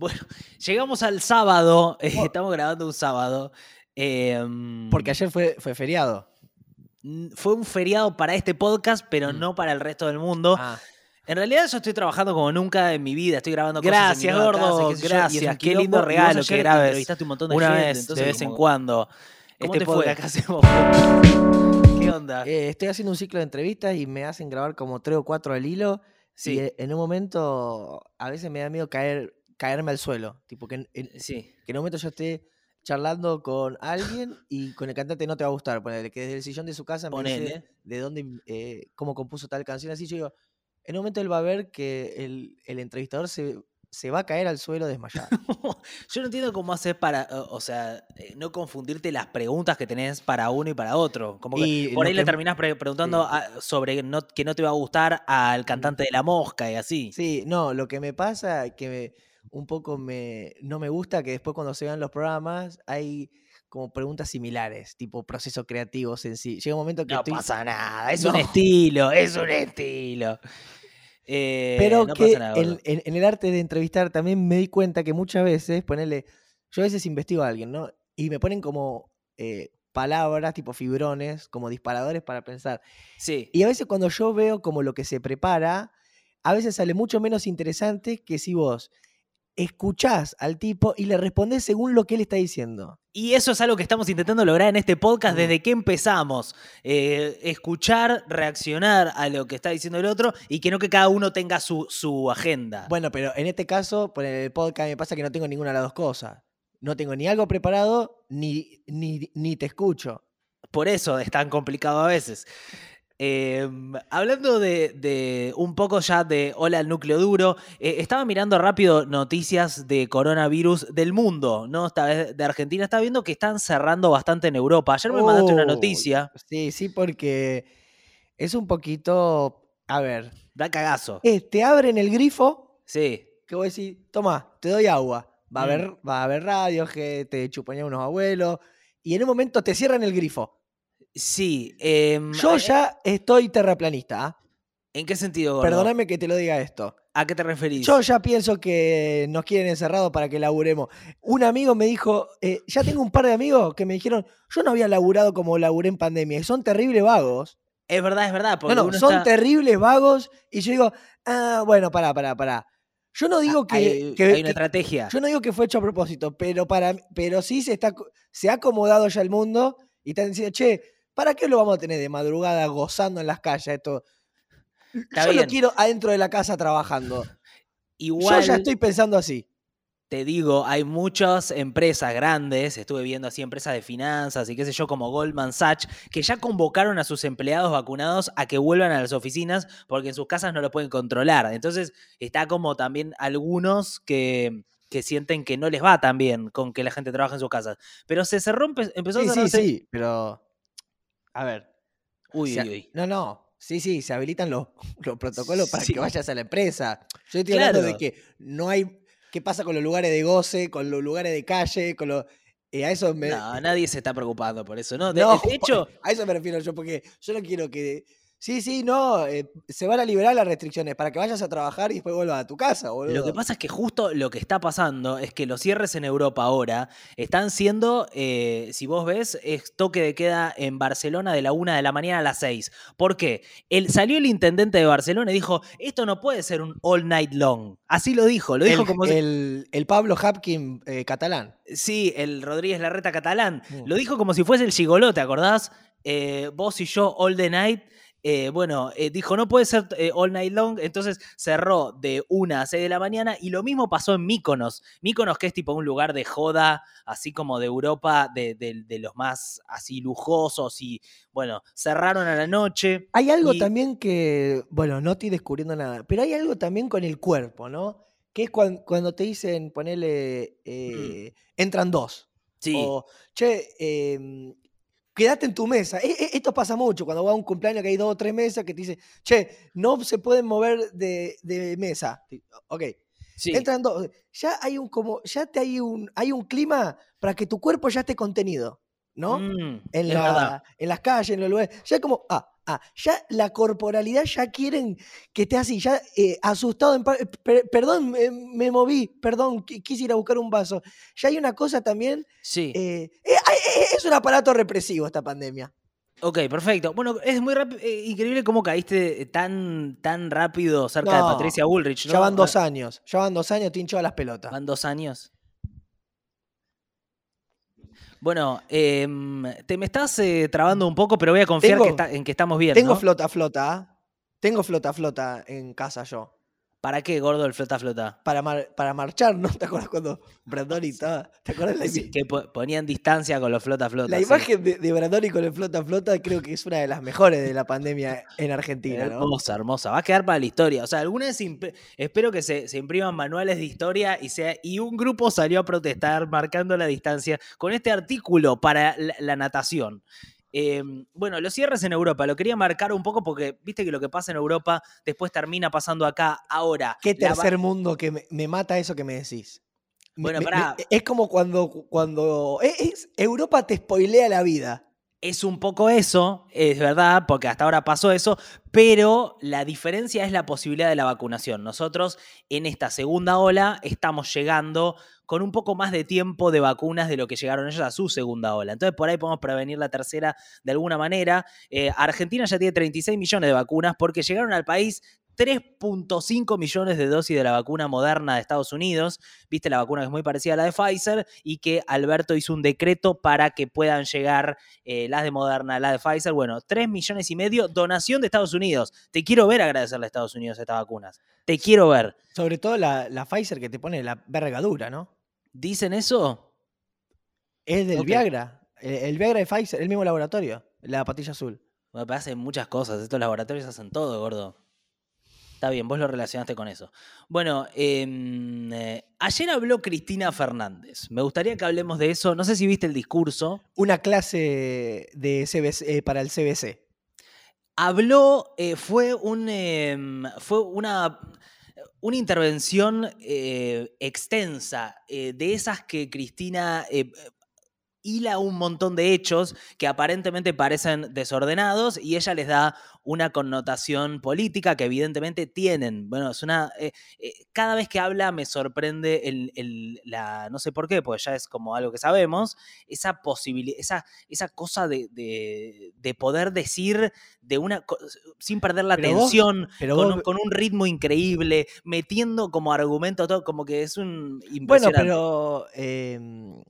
Bueno, llegamos al sábado, eh, estamos grabando un sábado. em, Porque ayer fue, fue feriado. fue un feriado para este podcast, pero Mm. no para el resto del mundo. Ah, En realidad yo estoy trabajando como nunca en mi vida, estoy grabando cosas en mi Gracias, gordo, casa, gracias, qué lindo regalo que grabes entrevistaste un montón de una gente, vez, entonces de vez en cuando. ¿Cómo Este te fue? podcast. Acá hacemos- ¿Qué onda? Eh, estoy haciendo un ciclo de entrevistas y me hacen grabar como tres o cuatro al hilo. Sí. Y eh, en un momento, a veces me da miedo caer, caerme al suelo. Tipo, que en, en- Sí. que en un momento yo esté charlando con alguien y con el cantante no te va a gustar. Ponele, que desde el sillón de su casa me dice de dónde, eh, cómo compuso tal canción. Así yo digo, en un momento él va a ver que el, el entrevistador se, se va a caer al suelo desmayado. Yo no entiendo cómo haces para, o sea, eh, no confundirte las preguntas que tenés para uno y para otro. Como que Y por ahí le terminás pre- preguntando a- sobre no- que no te va a gustar al cantante de la mosca y así. Sí, no, lo que me pasa que me- un poco me, no me gusta que después cuando se vean los programas hay como preguntas similares, tipo proceso creativo sencillo. Llega un momento que No estoy... pasa nada, es un estilo, es un estilo. Eh, Pero no que pasa nada, en, gordo. en- en el arte de entrevistar también me di cuenta que muchas veces, ponerle, yo a veces investigo a alguien, ¿no? Y me ponen como eh, palabras, tipo fibrones, como disparadores para pensar. Sí. Y a veces cuando yo veo como lo que se prepara, a veces sale mucho menos interesante que si vos escuchás al tipo y le respondés según lo que él está diciendo. Y eso es algo que estamos intentando lograr en este podcast desde que empezamos. Eh, escuchar, reaccionar a lo que está diciendo el otro y que no que cada uno tenga su, su agenda. Bueno, pero en este caso, por el podcast me pasa que no tengo ninguna de las dos cosas. No tengo ni algo preparado, ni, ni, ni te escucho. Por eso es tan complicado a veces. Em, hablando de, de un poco ya de hola al núcleo duro, eh, estaba mirando rápido noticias de coronavirus del mundo, ¿no? Esta vez de Argentina. Estaba viendo que están cerrando bastante en Europa. Ayer me mandaste una noticia, Sí, sí, porque es un poquito. A ver, da cagazo. eh, te abren el grifo Sí. que vos decís, toma, te doy agua. Va a Mm. haber, va a haber radios que te chuponían unos abuelos. Y en un momento te cierran el grifo. Sí. em, Yo eh, ya estoy terraplanista. ¿ah? ¿En qué sentido, gordo? Perdóname que te lo diga esto. ¿A qué te referís? Yo ya pienso que nos quieren encerrados para que laburemos. Un amigo me dijo, eh, ya tengo un par de amigos que me dijeron, yo no había laburado como laburé en pandemia y son terribles vagos. Es verdad, es verdad. Porque No, son está- terribles vagos y yo digo, ah, bueno, pará, pará, pará. Yo no digo que, hay, que- hay una que- estrategia. yo no digo que fue hecho a propósito, pero para pero sí se está se ha acomodado ya el mundo y están diciendo, che, ¿para qué lo vamos a tener de madrugada gozando en las calles esto? Está yo bien. lo quiero adentro de la casa trabajando. Igual, Yo ya estoy pensando así. te digo, hay muchas empresas grandes, estuve viendo así empresas de finanzas y qué sé yo, como Goldman Sachs, que ya convocaron a sus empleados vacunados a que vuelvan a las oficinas porque en sus casas no lo pueden controlar. Entonces, está como también algunos que, que sienten que no les va tan bien con que la gente trabaje en sus casas. Pero se cerró, empe- empezó Sí, a sí, cerrarse. sí, pero a ver. Uy, se- uy, uy. No, no. Sí, sí, se habilitan los, los protocolos para Sí. que vayas a la empresa. Yo estoy hablando de que no hay. ¿Qué pasa con los lugares de goce, con los lugares de calle, con los. eh, a eso me. No, nadie se está preocupando por eso, ¿no? De, No, de hecho, a eso me refiero yo, porque yo no quiero que. Sí, sí, no, eh, se van a liberar las restricciones para que vayas a trabajar y después vuelvas a tu casa, boludo. Lo que pasa es que justo lo que está pasando es que los cierres en Europa ahora están siendo, eh, si vos ves, es toque de queda en Barcelona de la una de la mañana a las 6. ¿Por qué? El, salió el intendente de Barcelona y dijo, esto no puede ser un all night long. Así lo dijo, lo dijo el, como... si- el, el Pablo Hapkin eh, catalán. Sí, el Rodríguez Larreta catalán. Mm. Lo dijo como si fuese el gigoló, ¿te acordás? Vos y yo all the night. Eh, bueno, eh, dijo, no puede ser eh, all night long, entonces cerró de 1 a 6 de la mañana y lo mismo pasó en Míconos. Míconos que es tipo un lugar de joda, así como de Europa, de, de- de los más así lujosos y bueno, cerraron a la noche. Hay algo Y- también que, bueno, no estoy descubriendo nada, pero hay algo también con el cuerpo, ¿no? Que es cuan- cuando, te dicen, ponele, entran dos. Sí, O, che, em, quédate en tu mesa. E- e- esto pasa mucho cuando va a un cumpleaños que hay dos o tres mesas que te dicen, che, no se pueden mover de, de mesa. Ok, sí. entran dos. Ya hay un como, ya te hay un, hay un clima para que tu cuerpo ya esté contenido, ¿no? Mm, en, la- en las calles, en los lugares. Ya es como, ah, Ah, ya la corporalidad ya quieren que esté así, ya eh, asustado. en eh, per- perdón, me, me moví, perdón, qui- quise ir a buscar un vaso. Ya hay una cosa también. Sí. eh, eh, eh, es un aparato represivo esta pandemia. Ok, perfecto. Bueno, es muy rápido, increíble cómo caíste tan, tan rápido cerca de Patricia Bullrich. Ya ¿no? van dos años, ya van dos años, tincho a las pelotas. Van dos años. Bueno, em, te me estás eh, trabando un poco, pero voy a confiar Tengo- que está- en que estamos bien. Tengo ¿no? flota, flota. Tengo flota, flota en casa yo. ¿Para qué, gordo, el flota flota? Para, mar- para marchar, ¿no? ¿Te acuerdas cuando Brandoni estaba? ¿Te acuerdas la, Sí, que po- ponían distancia con los flota flota. la sí. imagen de, de Brandoni con el flota, flota? Creo que es una de las mejores de la pandemia en Argentina, ¿no? Hermosa, hermosa. Va a quedar para la historia. O sea, alguna vez espero que se, se impriman manuales de historia y, sea, y un grupo salió a protestar marcando la distancia con este artículo para la, la natación. Eh, bueno, los cierres en Europa, lo quería marcar un poco porque viste que lo que pasa en Europa después termina pasando acá. Ahora, Qué tercer mundo que me, me mata eso que me decís. Me- Bueno, me- pará. me- es como cuando, cuando es- Europa te spoilea la vida. Es un poco eso, es verdad, porque hasta ahora pasó eso, pero la diferencia es la posibilidad de la vacunación. Nosotros en esta segunda ola estamos llegando con un poco más de tiempo de vacunas de lo que llegaron ellos a su segunda ola. Entonces por ahí podemos prevenir la tercera de alguna manera. Eh, Argentina ya tiene 36 millones de vacunas porque llegaron al país 3.5 millones de dosis de la vacuna moderna de Estados Unidos. Viste la vacuna que es muy parecida a la de Pfizer y que Alberto hizo un decreto para que puedan llegar eh, las de Moderna, las de Pfizer. Bueno, 3 millones y medio, donación de Estados Unidos. Te quiero ver agradecerle a Estados Unidos estas vacunas. Te quiero ver. Sobre todo la, la Pfizer que te pone la vergadura, ¿no? ¿Dicen eso? Es del. Viagra. El, el Viagra de Pfizer, el mismo laboratorio, la patilla azul. Me hacen muchas cosas. Estos laboratorios hacen todo, gordo. Está bien, vos lo relacionaste con eso. Bueno, em, eh, ayer habló Cristina Fernández. Me gustaría que hablemos de eso. No sé si viste el discurso. Una clase de CBC, eh, para el CBC. Habló, eh, fue, un, em, fue una, una intervención extensa, de esas que Cristina hila un montón de hechos que aparentemente parecen desordenados y ella les da una connotación política que evidentemente tienen. Bueno, es una. eh, eh, cada vez que habla me sorprende el, el- la. No sé por qué, pues ya es como algo que sabemos. Esa posibilidad, esa, esa cosa de, de- de poder decir de una. sin perder la Pero vos- tensión, Pero con, vos- un, con un ritmo increíble, metiendo como argumento todo, como que es un Bueno, pero. em,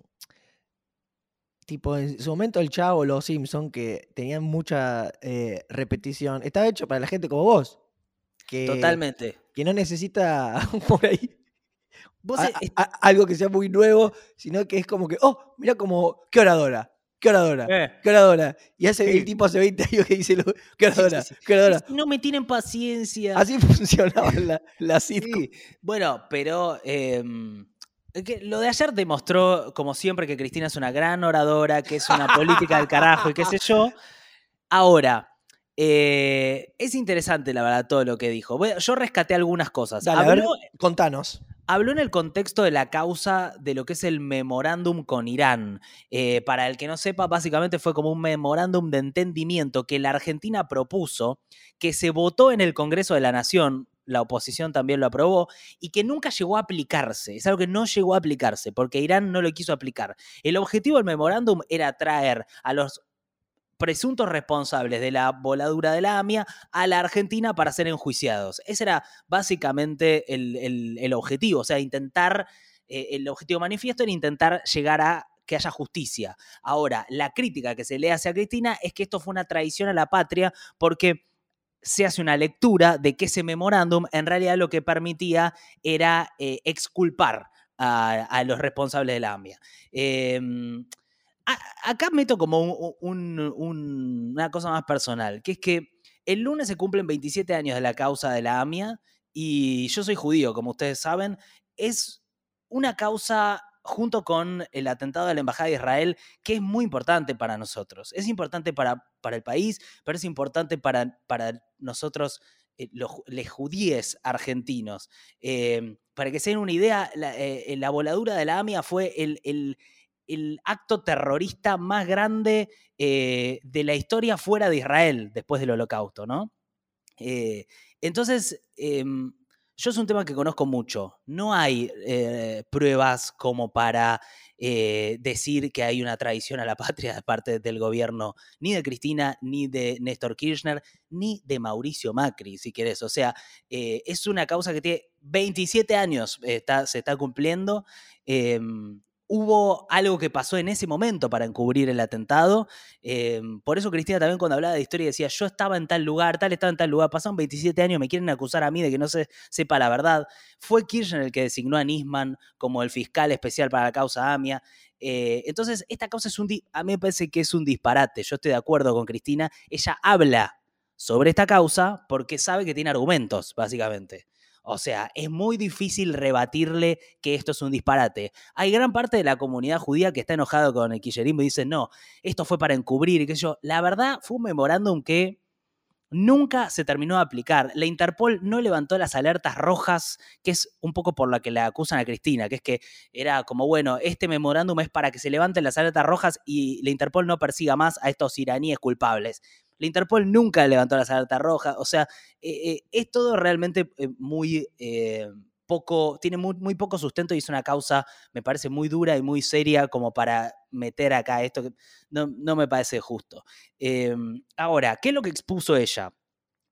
tipo, en su momento el Chavo, los Simpson, que tenían mucha eh, repetición, estaba hecho para la gente como vos. Que, Totalmente. Que no necesita por ahí Vos a- eh, est- a- algo que sea muy nuevo, sino que es como que, oh, mira como, qué oradora, qué oradora, eh, qué oradora. Y hace Sí. el tipo hace 20 años que dice, qué sí, oradora, sí. qué oradora. no me tienen paciencia. Así funcionaba la, la Bueno, pero em, que lo de ayer demostró, como siempre, que Cristina es una gran oradora, que es una política del carajo y qué sé yo. Ahora, eh, es interesante, la verdad, todo lo que dijo. Voy Yo rescaté algunas cosas. Dale, a ver, Habló, contanos. habló en el contexto de la causa de lo que es el memorándum con Irán. Eh, para el que no sepa, básicamente fue como un memorándum de entendimiento que la Argentina propuso, que se votó en el Congreso de la Nación, la oposición también lo aprobó, y que nunca llegó a aplicarse. Es algo que no llegó a aplicarse, porque Irán no lo quiso aplicar. El objetivo del memorándum era traer a los presuntos responsables de la voladura de la AMIA a la Argentina para ser enjuiciados. Ese era básicamente el, el- objetivo, o sea, intentar, eh, el objetivo manifiesto era intentar llegar a que haya justicia. Ahora, la crítica que se le hace a Cristina es que esto fue una traición a la patria porque se hace una lectura de que ese memorándum en realidad lo que permitía era eh, exculpar a, los responsables de la AMIA. Em, acá meto como un- un- un- una cosa más personal, que es que el lunes se cumplen 27 años de la causa de la AMIA y yo soy judío, como ustedes saben. Es una causa junto con el atentado de la Embajada de Israel que es muy importante para nosotros. Es importante para, para el país, pero es importante para, para nosotros, eh, los, judíes argentinos. Eh, para que se den una idea, la, eh, la voladura de la AMIA fue el, el- el acto terrorista más grande de la historia fuera de Israel después del holocausto, ¿no? Entonces, em, yo es un tema que conozco mucho. No hay eh, pruebas como para eh, decir que hay una traición a la patria de parte del gobierno ni de Cristina, ni de Néstor Kirchner, ni de Mauricio Macri, si querés. O sea, eh, es una causa que tiene 27 años, se está cumpliendo. Hubo algo que pasó en ese momento para encubrir el atentado. Em, por eso Cristina también cuando hablaba de historia decía, yo estaba en tal lugar, tal estaba en tal lugar, pasaron 27 años, me quieren acusar a mí de que no se sepa la verdad. Fue Kirchner el que designó a Nisman como el fiscal especial para la causa AMIA. Eh, entonces, esta causa es un, a mí me parece que es un disparate, yo estoy de acuerdo con Cristina, ella habla sobre esta causa porque sabe que tiene argumentos, básicamente. O sea, es muy difícil rebatirle que esto es un disparate. Hay gran parte de la comunidad judía que está enojado con el kirchnerismo y dice, no, esto fue para encubrir y qué sé yo. La verdad fue un memorándum que nunca se terminó de aplicar. La Interpol no levantó las alertas rojas, que es un poco por la que le acusan a Cristina, que es que era como, bueno, este memorándum es para que se levanten las alertas rojas y la Interpol no persiga más a estos iraníes culpables. La Interpol nunca levantó las alertas rojas. O sea, eh, eh, es todo realmente eh, muy poco, tiene muy, poco sustento y es una causa, me parece, muy dura y muy seria como para meter acá esto que no, no me parece justo. Em, ahora, ¿qué es lo que expuso ella?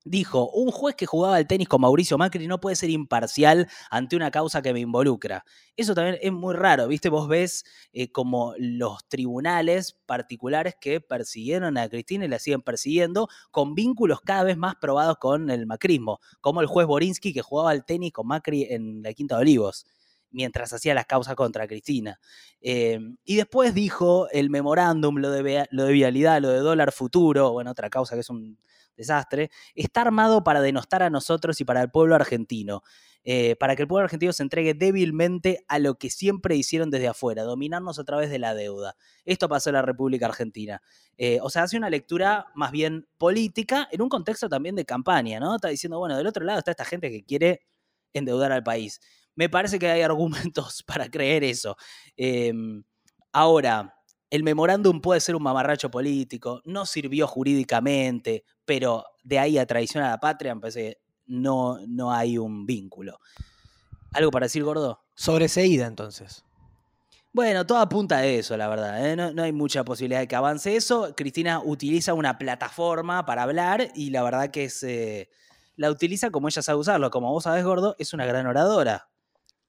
Dijo, un juez que jugaba al tenis con Mauricio Macri no puede ser imparcial ante una causa que me involucra. Eso también es muy raro, ¿viste? Vos ves eh, como los tribunales particulares que persiguieron a Cristina y la siguen persiguiendo con vínculos cada vez más probados con el macrismo, como el juez Borinsky que jugaba al tenis con Macri en la Quinta de Olivos mientras hacía las causas contra Cristina. Em, y después dijo el memorándum, lo de, lo de vialidad, lo de dólar futuro, bueno, otra causa que es un desastre, está armado para denostar a nosotros y para el pueblo argentino. Eh, para que el pueblo argentino se entregue débilmente a lo que siempre hicieron desde afuera, dominarnos a través de la deuda. Esto pasó en la República Argentina. Eh, o sea, hace una lectura más bien política en un contexto también de campaña, ¿no? Está diciendo, bueno, del otro lado está esta gente que quiere endeudar al país. Me parece que hay argumentos para creer eso. Em, ahora, el memorándum puede ser un mamarracho político, no sirvió jurídicamente, pero de ahí a traición a la patria, me parece que no, no hay un vínculo. ¿Algo para decir, gordo? Sobreseída, entonces. Bueno, todo apunta a eso, la verdad. ¿eh? No, hay mucha posibilidad de que avance eso. Cristina utiliza una plataforma para hablar y la verdad que es, eh, la utiliza como ella sabe usarlo. Como vos sabés, gordo, es una gran oradora.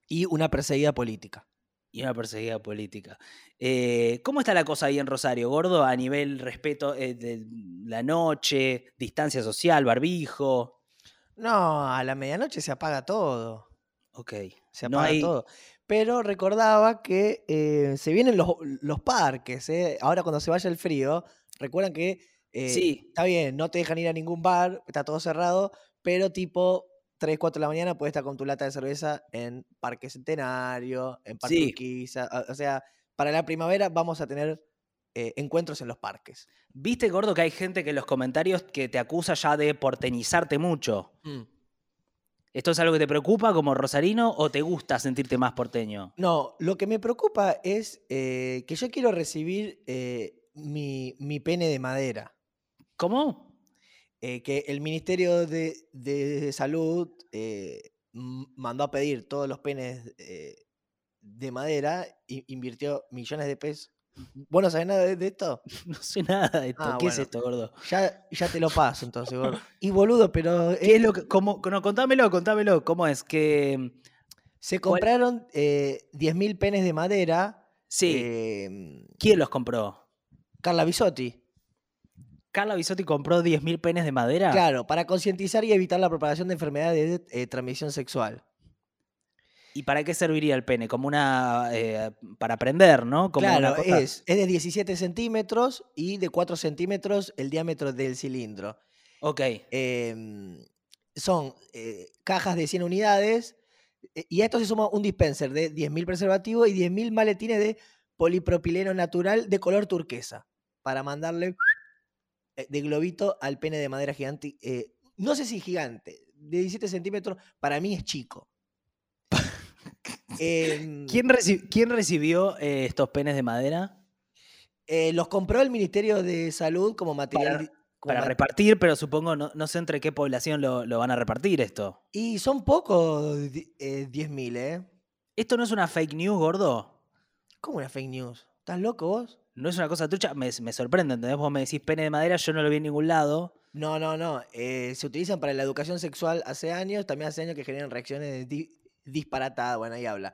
Y una perseguida política y una perseguida política. Eh, ¿Cómo está la cosa ahí en Rosario, gordo, a nivel respeto eh, de la noche, distancia social, barbijo? No, a la medianoche se apaga todo. Ok. Se apaga todo. Pero recordaba que eh, se vienen los, parques. Ahora cuando se vaya el frío, recuerdan que sí. está bien, no te dejan ir a ningún bar, está todo cerrado, pero tipo 3, 4 de la mañana puedes estar con tu lata de cerveza en Parque Centenario, en Parque O sea, para la primavera vamos a tener eh, encuentros en los parques. ¿Viste, Gordo, que hay gente que en los comentarios que te acusa ya de porteñizarte mucho? Mm. ¿Esto es algo que te preocupa como rosarino o te gusta sentirte más porteño? No, lo que me preocupa es eh, que yo quiero recibir eh, mi, mi pene de madera. ¿Cómo? Eh, que el Ministerio de, Salud eh, mandó a pedir todos los penes eh, de madera e invirtió millones de pesos. ¿Vos no sabés nada de, esto? No sé nada de esto. Ah, ¿Qué es esto, gordo? Ya, ya te lo paso entonces, gordo. Y boludo, pero. ¿Qué es lo que, cómo, no, contámelo, contámelo. ¿Cómo es? Que. Se compraron 10.000 penes de madera. Sí. ¿Quién los compró? Carla Bisotti. Carla Bisotti compró 10.000 penes de madera. Claro, para concientizar y evitar la propagación de enfermedades de eh, transmisión sexual. ¿Y para qué serviría el pene? Como una. Eh, para prender, ¿no? claro, es, es de 17 centímetros y de 4 centímetros el diámetro del cilindro. Ok. Em, son eh, cajas de 100 unidades y a esto se suma un dispenser de 10.000 preservativos y 10.000 maletines de polipropileno natural de color turquesa para mandarle de globito al pene de madera gigante. Eh, no sé si gigante, de 17 centímetros, para mí es chico. Em, ¿Quién, recibió eh, estos penes de madera? Eh, los compró el Ministerio de Salud como material. Para, repartir, pero supongo, no, sé entre qué población lo, van a repartir esto. Y son pocos, 10.000, ¿eh? ¿Esto no es una fake news, gordo? ¿Cómo una fake news? ¿Estás loco vos? No es una cosa trucha, me, me sorprende, ¿entendés? Vos me decís pene de madera, yo no lo vi en ningún lado. No, no, no. Eh, se utilizan para la educación sexual hace años, también hace años que generan reacciones disparatadas. Bueno, ahí habla.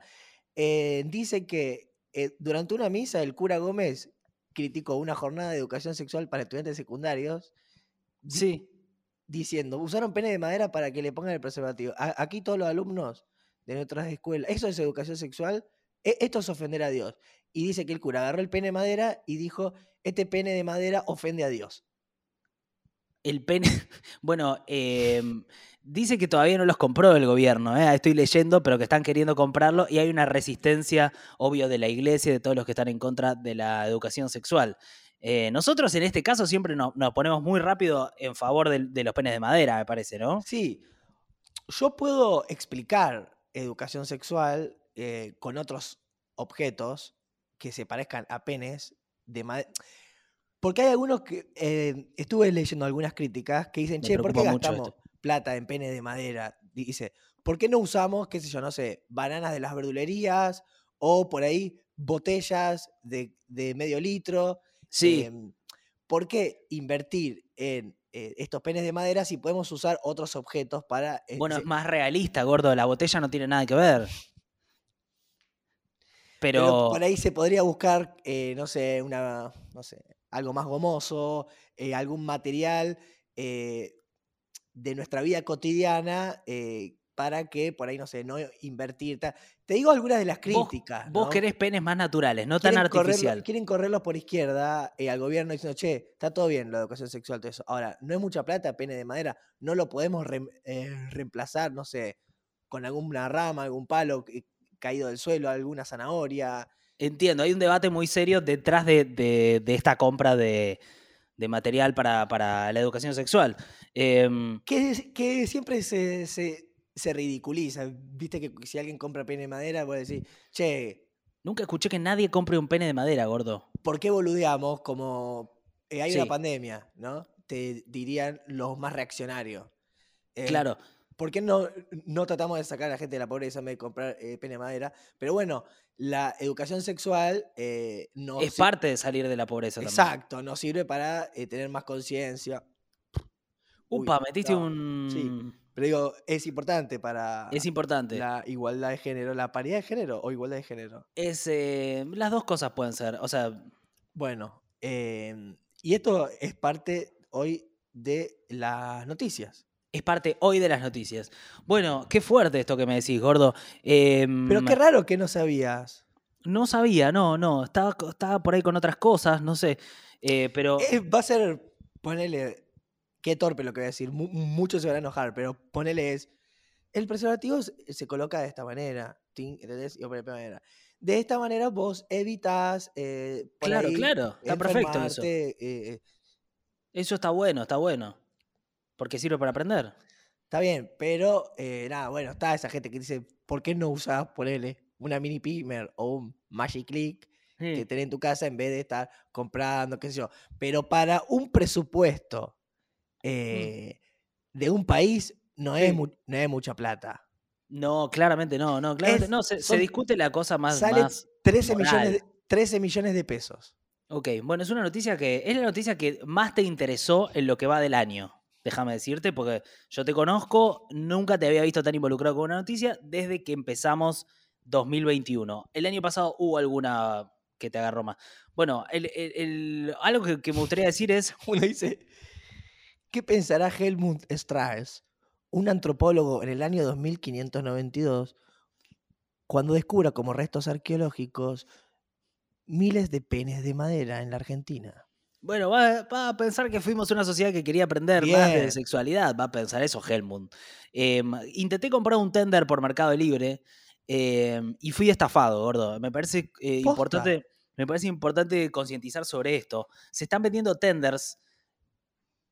Eh, dice que eh, durante una misa el cura Gómez criticó una jornada de educación sexual para estudiantes secundarios. Sí. Diciendo, usaron pene de madera para que le pongan el preservativo. aquí todos los alumnos de nuestras escuelas, ¿eso es educación sexual? E, esto es ofender a Dios. Y dice que el cura agarró el pene de madera y dijo, este pene de madera ofende a Dios. El pene, bueno, em, dice que todavía no los compró el gobierno, ¿eh? estoy leyendo, pero que están queriendo comprarlo y hay una resistencia, obvio, de la iglesia y de todos los que están en contra de la educación sexual. Eh, nosotros en este caso siempre nos, ponemos muy rápido en favor de, los penes de madera, me parece, ¿no? Sí. Yo puedo explicar educación sexual eh, con otros objetos que se parezcan a penes de madera. Porque hay algunos que. Eh, estuve leyendo algunas críticas que dicen, che, ¿por qué gastamos plata en pene de madera? Dice, ¿por qué no usamos, qué sé yo, no sé, bananas de las verdulerías o por ahí botellas de, medio litro? Sí. Em, ¿Por qué invertir en eh, estos penes de madera si podemos usar otros objetos para. Eh, bueno, es más realista, gordo. La botella no tiene nada que ver. Pero... por ahí se podría buscar, no sé, una. No sé, algo más gomoso, eh, algún material eh, de nuestra vida cotidiana eh, para que por ahí, no sé, no invertir. Te digo algunas de las críticas. Vos, querés penes más naturales, no tan artificial. quieren correrlos por izquierda al gobierno diciendo, che, está todo bien la educación sexual, todo eso. Ahora, no es mucha plata, pene de madera, no lo podemos reemplazar, no sé, con alguna rama, algún palo caído del suelo, alguna zanahoria. Entiendo, hay un debate muy serio detrás de, esta compra de, material para, la educación sexual. Em, que, siempre se, ridiculiza. Viste que si alguien compra pene de madera, puede decir, che. Nunca escuché que nadie compre un pene de madera, gordo. ¿Por qué boludeamos como eh, hay una pandemia, ¿no? Te dirían los más reaccionarios. Eh, claro. ¿Por qué no, no tratamos de sacar a la gente de la pobreza en vez de comprar eh, pene de madera? Pero bueno, la educación sexual eh, no... Es parte de salir de la pobreza Exacto, nos sirve para eh, tener más conciencia. Upa, metiste un... Sí, pero digo, es importante para... Es importante. La igualdad de género, la paridad de género o igualdad de género. Es, las dos cosas pueden ser, o sea... Bueno, em, y esto es parte hoy de las noticias es parte hoy de las noticias. Bueno, qué fuerte esto que me decís, gordo. Pero qué em, raro que no sabías. No sabía, no, no. Estaba, estaba por ahí con otras cosas, no sé. Eh, pero. Eh, va a ser. Ponele. Qué torpe lo que voy a decir. muchos se van a enojar, pero ponele es. El preservativo se coloca de esta manera. ¿Entendés? de manera. De esta manera vos evitas. Eh, claro, claro. Está perfecto eso. eso está bueno, está bueno. Porque sirve para aprender. Está bien, pero eh, nada, bueno, está esa gente que dice, ¿por qué no usas, ponele, una mini Pimer o un Magic Click que tenés en tu casa en vez de estar comprando, qué sé yo? Pero para un presupuesto mm. eh, de un país no, es no es mucha plata. No, claramente no, no, claramente no, se, discute la cosa más. Sale 13, millones de, 13 millones de pesos. Ok, bueno, es una noticia que es la noticia que más te interesó en lo que va del año déjame decirte, porque yo te conozco, nunca te había visto tan involucrado con una noticia desde que empezamos 2021. El año pasado hubo alguna que te agarró más. Bueno, algo que, me gustaría decir es... Uno dice, ¿qué pensará Helmut Strauss, un antropólogo en el año 2592, cuando descubra como restos arqueológicos miles de penes de madera en la Argentina? Bueno, va, a pensar que fuimos una sociedad que quería aprender más de sexualidad. Va a pensar eso Helmut. Em, intenté comprar un tender por Mercado Libre em, y fui estafado, gordo. Me parece eh, importante. Me parece importante concientizar sobre esto. Se están vendiendo tenders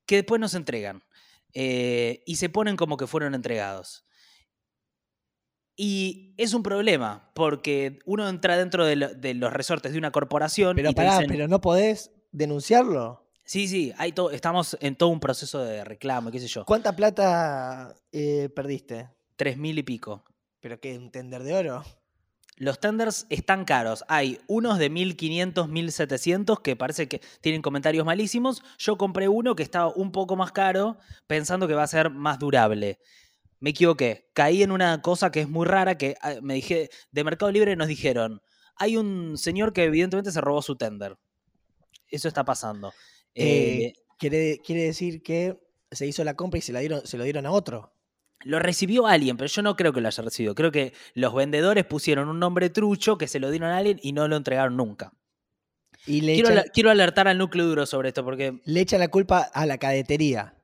que después no se entregan. Eh, y se ponen como que fueron entregados. Y es un problema, porque uno entra dentro de, los resortes de una corporación. Pero y pará, pero no podés denunciarlo. Sí, sí, hay todo, estamos en todo un proceso de reclamo, qué sé yo. ¿Cuánta plata eh, perdiste? Tres mil y pico. ¿Pero qué? ¿Un tender de oro? Los tenders están caros. Hay unos de 1500, 1700 que parece que tienen comentarios malísimos. Yo compré uno que estaba un poco más caro pensando que va a ser más durable. Me equivoqué. Caí en una cosa que es muy rara que ah, me dije, de Mercado Libre nos dijeron, hay un señor que evidentemente se robó su tender. Eso está pasando. Eh, eh, quiere, quiere decir que se hizo la compra y se, la dieron, se lo dieron a otro. Lo recibió alguien, pero yo no creo que lo haya recibido. Creo que los vendedores pusieron un nombre trucho que se lo dieron a alguien y no lo entregaron nunca. Y quiero, alertar al núcleo duro sobre esto porque... Le echa la culpa a la cadetería.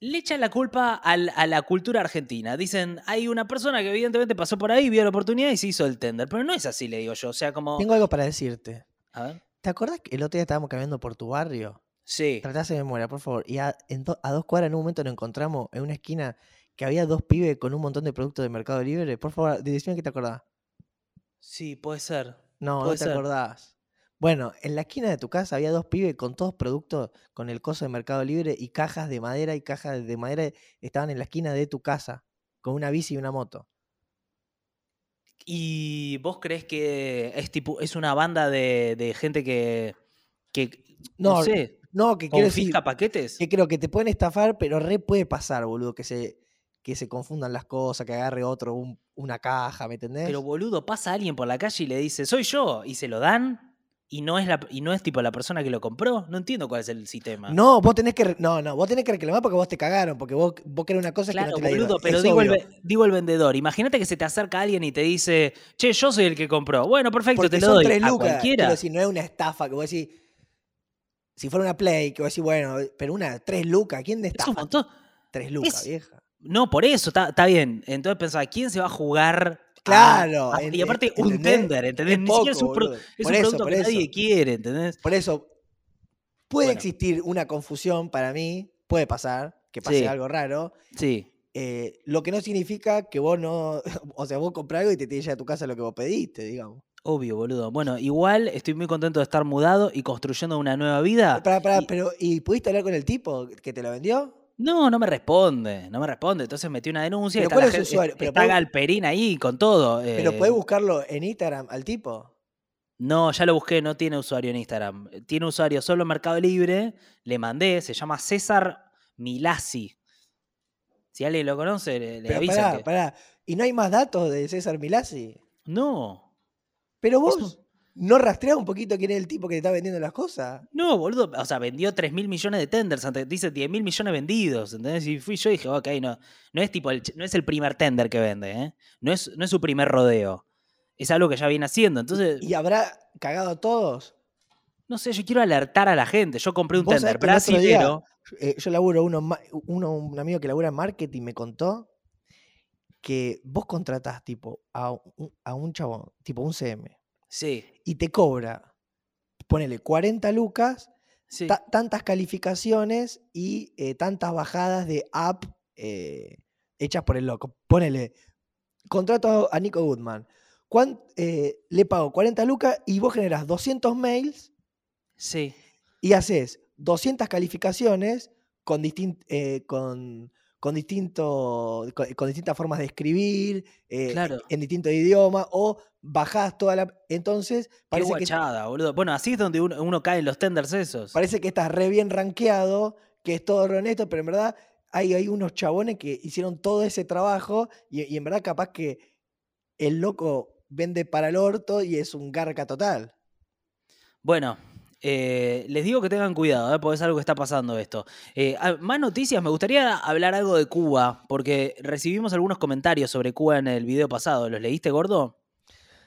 Le echan la culpa a la cultura argentina. Dicen, hay una persona que evidentemente pasó por ahí, vio la oportunidad y se hizo el tender. Pero no es así, le digo yo. O sea, como... Tengo algo para decirte. A ver. ¿Te acuerdas que el otro día estábamos caminando por tu barrio? Sí. Tratase de memoria, por favor. Y a, a dos cuadras en un momento nos encontramos en una esquina que había dos pibes con un montón de productos de Mercado Libre. Por favor, decime que te acordás. Sí, puede ser. No, no te acordás. Bueno, en la esquina de tu casa había dos pibes con todos productos con el coso de Mercado Libre y cajas de madera y cajas de madera estaban en la esquina de tu casa con una bici y una moto. ¿Y vos crees que es tipo es una banda de, gente que, que no, sé, no que quiero decir, paquetes? Que creo que te pueden estafar, pero re puede pasar, boludo, que se que se confundan las cosas, que agarre otro una caja, ¿me entendés? Pero boludo, pasa alguien por la calle y le dice, soy yo, y se lo dan, y no es la, y no es tipo la persona que lo compró. No entiendo cuál es el sistema. No, vos tenés que, no, no, vos tenés que reclamar porque vos te cagaron, porque vos, vos querés una cosa que no te boludo, pero digo el, digo el, vendedor. Imagínate que se te acerca alguien y te dice, che, yo soy el que compró. Bueno, perfecto, te lo doy. Tres lucas, cualquiera. Pero si no es una estafa, que vos decís, si fuera una Play, que vos decís, bueno, pero una, tres lucas, ¿quién de estafa? Tres lucas, vieja. No, por eso, está bien. Entonces pensaba, ¿quién se va a jugar? Claro. y aparte, un tender, ¿entendés? Ni siquiera es un, producto que nadie quiere, ¿entendés? Por eso, puede existir una confusión para mí, puede pasar, que pase algo raro. Sí. Eh, lo que no significa que vos no. O sea, vos compras algo y te tienes a tu casa lo que vos pediste, digamos. Obvio, boludo. Bueno, igual estoy muy contento de estar mudado y construyendo una nueva vida. Pará, pará, pero ¿y pudiste hablar con el tipo que te lo vendió? No, no me responde, no me responde. Entonces metí una denuncia y está, la gente, usuario? está Galperín ahí con todo. ¿Pero eh. puedes buscarlo en Instagram al tipo? No, ya lo busqué, no tiene usuario en Instagram. Tiene usuario solo en Mercado Libre. Le mandé, se llama César Milasi. Si alguien lo conoce, le, Pero avisa. Pará, pará. ¿Y no hay más datos de César Milasi? No. Pero vos. ¿No rastrea un poquito quién es el tipo que te está vendiendo las cosas? No, boludo. O sea, vendió 3 mil millones de tenders. Antes, dice 10 mil millones vendidos. ¿Entendés? Y fui yo y dije, ok, no. No es tipo el, no es el primer tender que vende, ¿eh? No es, no es su primer rodeo. Es algo que ya viene haciendo. Entonces. ¿Y habrá cagado a todos? No sé, yo quiero alertar a la gente. Yo compré un tender brasilero. Eh, yo laburo, uno, uno, un amigo que labura en marketing me contó que vos contratás tipo a un, a un chabón, tipo un CM Sí. Y te cobra, ponele 40 lucas, tantas calificaciones y eh, tantas bajadas de app eh, hechas por el loco. Ponele, contrato a Nico Goodman. Eh, le pago 40 lucas y vos generas 200 mails. Sí. Y haces 200 calificaciones con, con con, distinto, con, distintas formas de escribir, eh, en distintos idiomas, o bajás toda la. Entonces, parece que. boludo. Bueno, así es donde uno, cae en los tenders esos. Parece que estás re bien rankeado, que es todo re honesto, pero en verdad hay, hay unos chabones que hicieron todo ese trabajo y, y en verdad, capaz que el loco vende para el orto y es un garca total. Bueno, eh, les digo que tengan cuidado, ¿eh? porque es algo que está pasando esto. Eh, más noticias, me gustaría hablar algo de Cuba, porque recibimos algunos comentarios sobre Cuba en el video pasado. ¿Los leíste, gordo?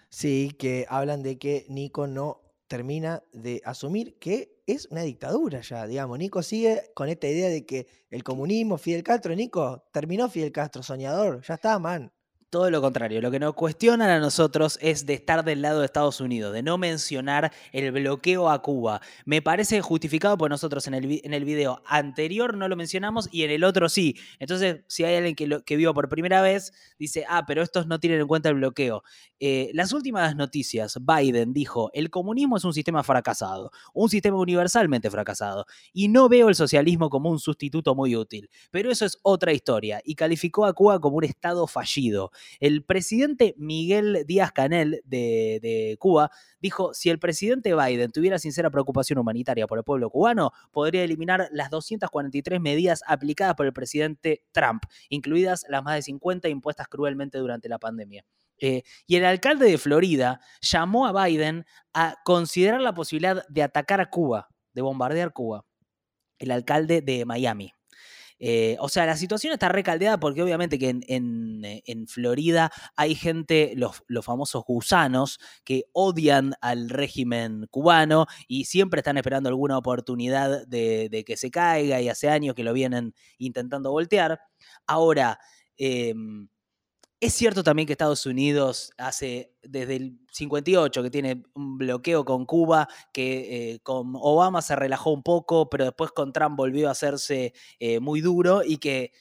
Sí, que hablan de que Nico no termina de asumir que es una dictadura ya, digamos. Nico sigue con esta idea de que el comunismo, Fidel Castro, Nico, terminó Fidel Castro, soñador, ya está, man. Todo lo contrario, lo que nos cuestionan a nosotros es de estar del lado de Estados Unidos, de no mencionar el bloqueo a Cuba. Me parece justificado por nosotros en el, en el video anterior no lo mencionamos y en el otro sí. Entonces, si hay alguien que, lo, que vio por primera vez, dice, ah, pero estos no tienen en cuenta el bloqueo. Eh, las últimas noticias, Biden dijo, el comunismo es un sistema fracasado, un sistema universalmente fracasado, y no veo el socialismo como un sustituto muy útil. Pero eso es otra historia, y calificó a Cuba como un Estado fallido. El presidente Miguel Díaz Canel de, Cuba dijo, si el presidente Biden tuviera sincera preocupación humanitaria por el pueblo cubano, podría eliminar las 243 medidas aplicadas por el presidente Trump, incluidas las más de 50 impuestas cruelmente durante la pandemia. Eh, y el alcalde de Florida llamó a Biden a considerar la posibilidad de atacar a Cuba, de bombardear Cuba. El alcalde de Miami. Eh, o sea, la situación está recaldeada porque obviamente que en, eh, Florida hay gente, los, famosos gusanos, que odian al régimen cubano y siempre están esperando alguna oportunidad de, que se caiga y hace años que lo vienen intentando voltear. Ahora, em, es cierto también que Estados Unidos hace desde el 58 que tiene un bloqueo con Cuba, que eh, con Obama se relajó un poco, pero después con Trump volvió a hacerse eh, muy duro y que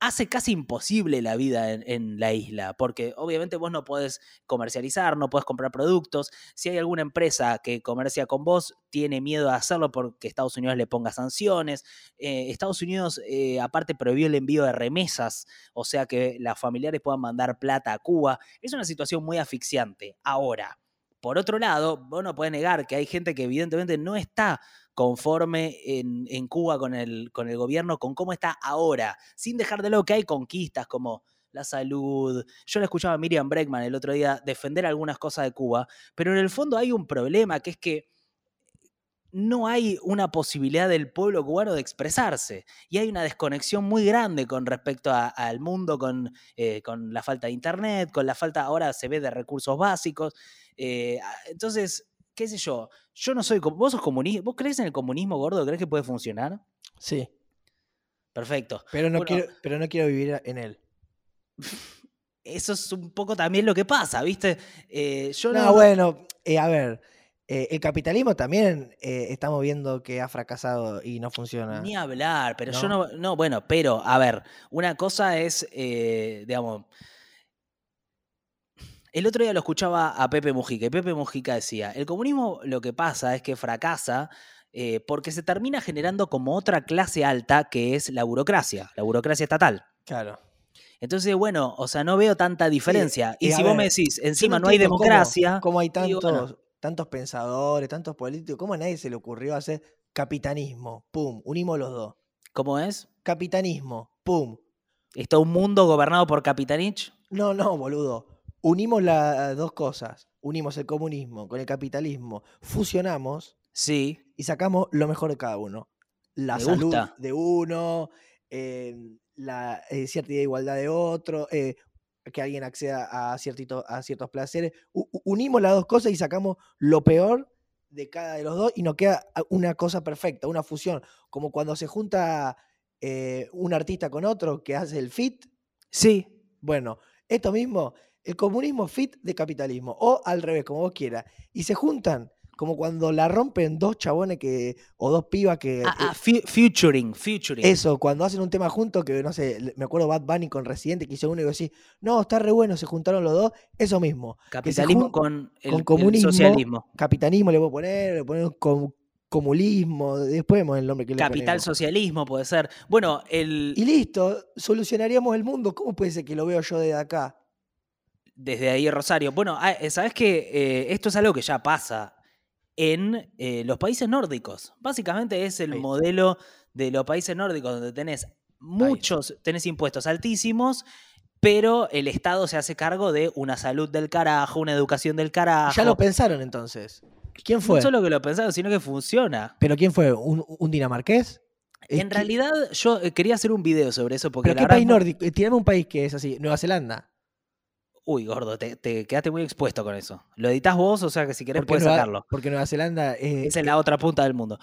hace casi imposible la vida en, la isla, porque obviamente vos no podés comercializar, no podés comprar productos. Si hay alguna empresa que comercia con vos, tiene miedo de hacerlo porque Estados Unidos le ponga sanciones. Eh, Estados Unidos, eh, aparte, prohibió el envío de remesas, o sea que las familiares puedan mandar plata a Cuba. Es una situación muy asfixiante. Ahora, por otro lado, vos no podés negar que hay gente que evidentemente no está conforme en, Cuba con el, gobierno, con cómo está ahora, sin dejar de lado que hay conquistas como la salud. Yo le escuchaba a Miriam Bregman el otro día defender algunas cosas de Cuba, pero en el fondo hay un problema que es que no hay una posibilidad del pueblo cubano de expresarse y hay una desconexión muy grande con respecto al mundo, con, eh, con, la falta de internet, con la falta ahora se ve de recursos básicos. Eh, entonces, qué sé yo, yo no soy, vos sos comunista, ¿vos crees en el comunismo gordo? ¿Crees que puede funcionar? Sí. Perfecto. Pero no, quiero, pero no quiero vivir en él. Eso es un poco también lo que pasa, ¿viste? Eh, yo no, bueno, eh, a ver, eh, el capitalismo también estamos viendo que ha fracasado y no funciona. Ni hablar, pero yo no, no, bueno, pero, a ver, una cosa es, digamos, el otro día lo escuchaba a Pepe Mujica y Pepe Mujica decía, el comunismo lo que pasa es que fracasa eh, porque se termina generando como otra clase alta que es la burocracia, la burocracia estatal. Claro. Entonces, bueno, o sea, no veo tanta diferencia. y, si vos me decís, encima no, hay democracia. ¿Cómo, hay tantos, tantos pensadores, tantos políticos? ¿Cómo a nadie se le ocurrió hacer capitanismo? Pum, unimos los dos. ¿Cómo es? Capitanismo, pum. ¿Está un mundo gobernado por Capitanich? No, no, boludo unimos las dos cosas, unimos el comunismo con el capitalismo, fusionamos sí. y sacamos lo mejor de cada uno. La salud de uno, eh, la eh, cierta igualdad de otro, eh, que alguien acceda a, a ciertos placeres. unimos las dos cosas y sacamos lo peor de cada de los dos y nos queda una cosa perfecta, una fusión, como cuando se junta un artista con otro que hace el fit. Sí. Bueno, esto mismo el comunismo fit de capitalismo, o al revés, como vos quieras, y se juntan como cuando la rompen dos chabones que o dos pibas que ah, ah futuring, futuring. Eso, cuando hacen un tema juntos que no sé, me acuerdo Bad Bunny con Residente que hizo uno y así, "No, está re bueno, se juntaron los dos." Eso mismo. Capitalismo con el, comunismo, socialismo. Capitalismo le voy a poner, le poner comunismo, después vemos el nombre que le Capital socialismo puede ser. Bueno, el Y listo, solucionaríamos el mundo. ¿Cómo puede ser que lo veo yo desde acá? desde ahí Rosario. Bueno, ah, eh, sabes que eh, esto es algo que ya pasa en eh, los países nórdicos. Básicamente es el modelo de los países nórdicos donde tenés muchos, tenés impuestos altísimos, pero el Estado se hace cargo de una salud del carajo, una educación del carajo. Ya lo pensaron entonces. ¿Quién fue? No solo que lo pensaron, sino que funciona. ¿Pero quién fue? ¿Un, dinamarqués? En realidad, yo quería hacer un video sobre eso porque. ¿Pero qué país nórdico? Tirame un país que es así. Nueva Zelanda. Uy, gordo, te, quedaste muy expuesto con eso. Lo editas vos, o sea que si querés puedes sacarlo. Porque Nueva Zelanda es en la otra punta del mundo.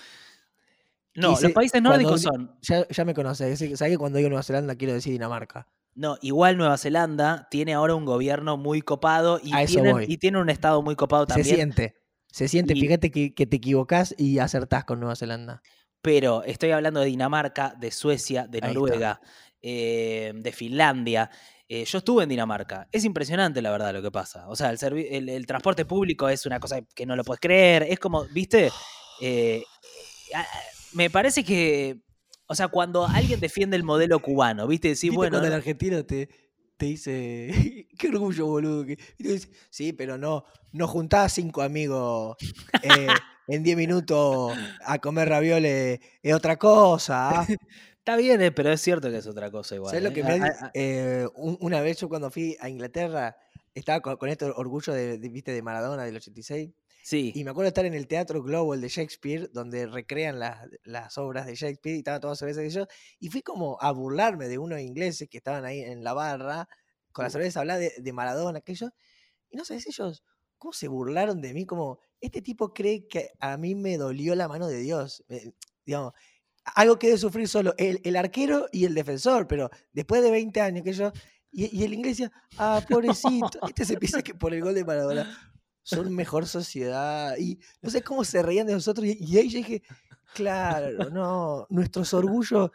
No, los países nórdicos son. Ya, me conoces, sabes que cuando digo Nueva Zelanda quiero decir Dinamarca. No, igual Nueva Zelanda tiene ahora un gobierno muy copado y, tiene, un estado muy copado también. Se siente, se siente. Fíjate que, te equivocás y acertás con Nueva Zelanda. Pero estoy hablando de Dinamarca, de Suecia, de Noruega, eh, de Finlandia. Eh, yo estuve en Dinamarca. Es impresionante, la verdad, lo que pasa. O sea, el, transporte público es una cosa que no lo puedes creer. Es como, ¿viste? Eh, me parece que. O sea, cuando alguien defiende el modelo cubano, ¿viste? Sí, bueno. Cuando el argentino te, te dice, qué orgullo, boludo. sí, pero no, no juntás cinco amigos eh, en diez minutos a comer ravioles, es otra cosa. ¿ah? Está bien, eh, pero es cierto que es otra cosa igual. ¿Sabes lo que me eh, una vez yo cuando fui a Inglaterra, estaba con, este orgullo de, ¿viste, de Maradona del 86. Sí. Y me acuerdo de estar en el Teatro Global de Shakespeare, donde recrean las, obras de Shakespeare y estaban todas cervezas y yo. Y fui como a burlarme de unos ingleses que estaban ahí en la barra, con las cervezas, hablar de, de Maradona, aquello. Y no sé, ellos, ¿cómo se burlaron de mí? Como, este tipo cree que a mí me dolió la mano de Dios. digamos, algo que debe sufrir solo el, arquero y el defensor, pero después de 20 años que yo, y, el inglés decía, ah, pobrecito, este se piensa que por el gol de Maradona son mejor sociedad, y no sé cómo se reían de nosotros, y, y ahí yo dije, claro, no, nuestros orgullos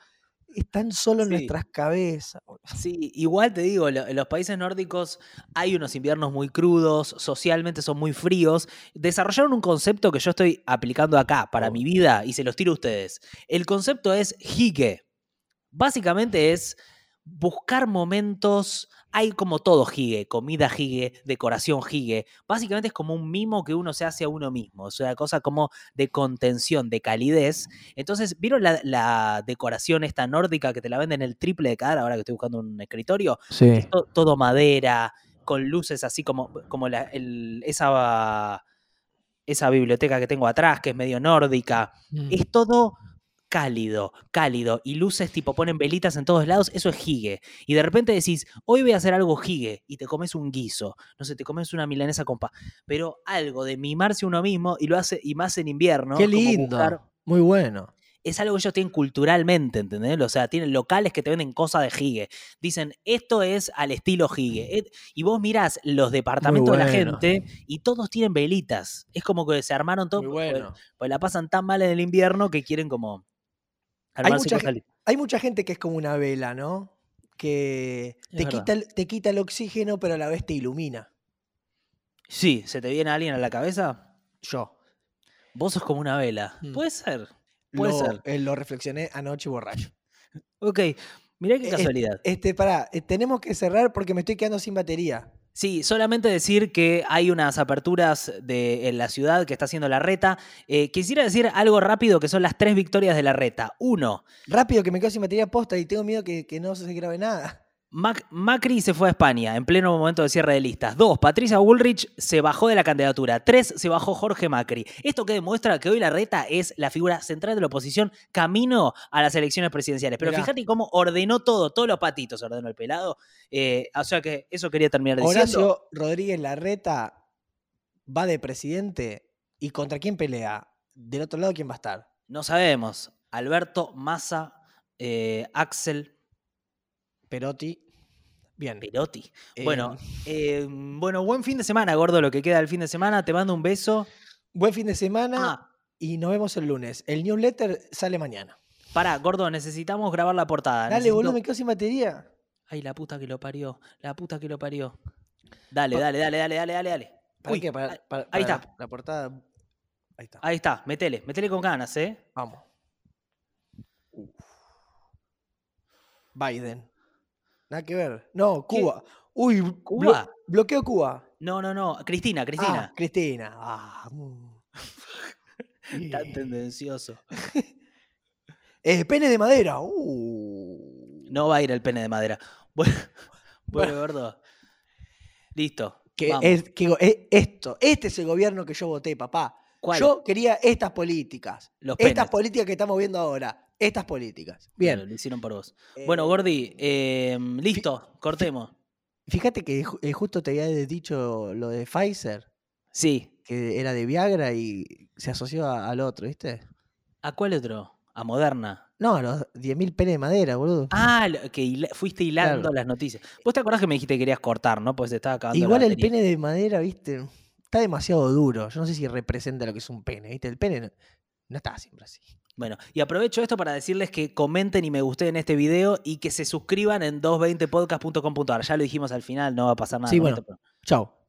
están solo en nuestras cabezas. Sí, igual te digo, en los países nórdicos hay unos inviernos muy crudos, socialmente son muy fríos. Desarrollaron un concepto que yo estoy aplicando acá para mi vida y se los tiro a ustedes. El concepto es hige. Básicamente es buscar momentos hay como todo Hige, comida Hige, decoración Hige. Básicamente es como un mimo que uno se hace a uno mismo, o sea, cosa como de contención, de calidez. Entonces, ¿vieron la, decoración esta nórdica que te la venden el triple de cara ahora que estoy buscando un escritorio? Sí. todo, madera, con luces así como, como esa, esa biblioteca que tengo atrás, que es medio nórdica. Mm. Es todo cálido, cálido, y luces tipo ponen velitas en todos lados, eso es gigue. Y de repente decís, hoy voy a hacer algo gigue, y te comes un guiso, no sé, te comes una milanesa compa, pero algo de mimarse uno mismo y lo hace, y más en invierno. Qué lindo, muy bueno. Es algo que ellos tienen culturalmente, ¿entendés? O sea, tienen locales que te venden cosas de gigue. Dicen, esto es al estilo gigue. Y vos mirás los departamentos de la gente y todos tienen velitas. Es como que se armaron todos. bueno. pues la pasan tan mal en el invierno que quieren como hay mucha, gente que es como una vela, ¿no? Que te quita, el, te quita el oxígeno, pero a la vez te ilumina. Sí, ¿se te viene alguien a la cabeza? Yo. Vos sos como una vela. Mm. Puede ser. Puede ser. Eh, lo reflexioné anoche borracho. ok, mirá qué casualidad. Este, pará, eh, tenemos que cerrar porque me estoy quedando sin batería. Sí, solamente decir que hay unas aperturas de, en la ciudad que está haciendo la reta. Eh, quisiera decir algo rápido que son las tres victorias de la reta. Uno. Rápido, que me quedo sin batería posta y tengo miedo que, que no se grabe nada. Macri se fue a España en pleno momento de cierre de listas. Dos, Patricia Bullrich se bajó de la candidatura. Tres, se bajó Jorge Macri. Esto que demuestra que hoy la reta es la figura central de la oposición camino a las elecciones presidenciales. Pero fíjate cómo ordenó todo, todos los patitos ordenó el pelado. Eh, o sea que eso quería terminar diciendo. Horacio Rodríguez Larreta va de presidente y contra quién pelea. Del otro lado, ¿quién va a estar? No sabemos. Alberto, Massa, eh, Axel Perotti. Bien. Perotti. Bueno, eh, bueno, buen fin de semana, gordo, lo que queda del fin de semana. Te mando un beso. Buen fin de semana ah. y nos vemos el lunes. El newsletter sale mañana. Pará, gordo, necesitamos grabar la portada. Dale, boludo, me quedo sin batería. Ay, la puta que lo parió. La puta que lo parió. Dale, dale, dale, dale, dale, dale, dale. ahí está. La, portada. Ahí está. Ahí está, metele, metele con ganas, ¿eh? Vamos. Biden. Nada que ver. No, Cuba. Uy, Cuba. bloqueo Cuba. No, no, no. Cristina, Cristina. Ah, Cristina. Ah, Tan tendencioso. eh, pene de madera. Uh. No va a ir el pene de madera. Bueno, bueno, gordo. Listo. Que es, que, eh, esto, este es el gobierno que yo voté, papá. Yo quería estas políticas. estas políticas que estamos viendo ahora estas políticas. Bien. lo hicieron por vos. bueno, eh, Gordi, em, listo, cortemos. Fíjate que eh, justo te había dicho lo de Pfizer. Sí. Que era de Viagra y se asoció al otro, ¿viste? ¿A cuál otro? a Moderna. No, los 10.000 penes de madera, boludo. Ah, que fuiste hilando las noticias. Vos te acordás que me dijiste que querías cortar, ¿no? Pues estaba acabando. Igual el pene de madera, viste, está demasiado duro. Yo no sé si representa lo que es un pene, viste. El pene no, está siempre así. Bueno, y aprovecho esto para decirles que comenten y me gusten en este video y que se suscriban en 220podcast.com.ar. Ya lo dijimos al final, no va a pasar nada. Sí, bueno. Chao.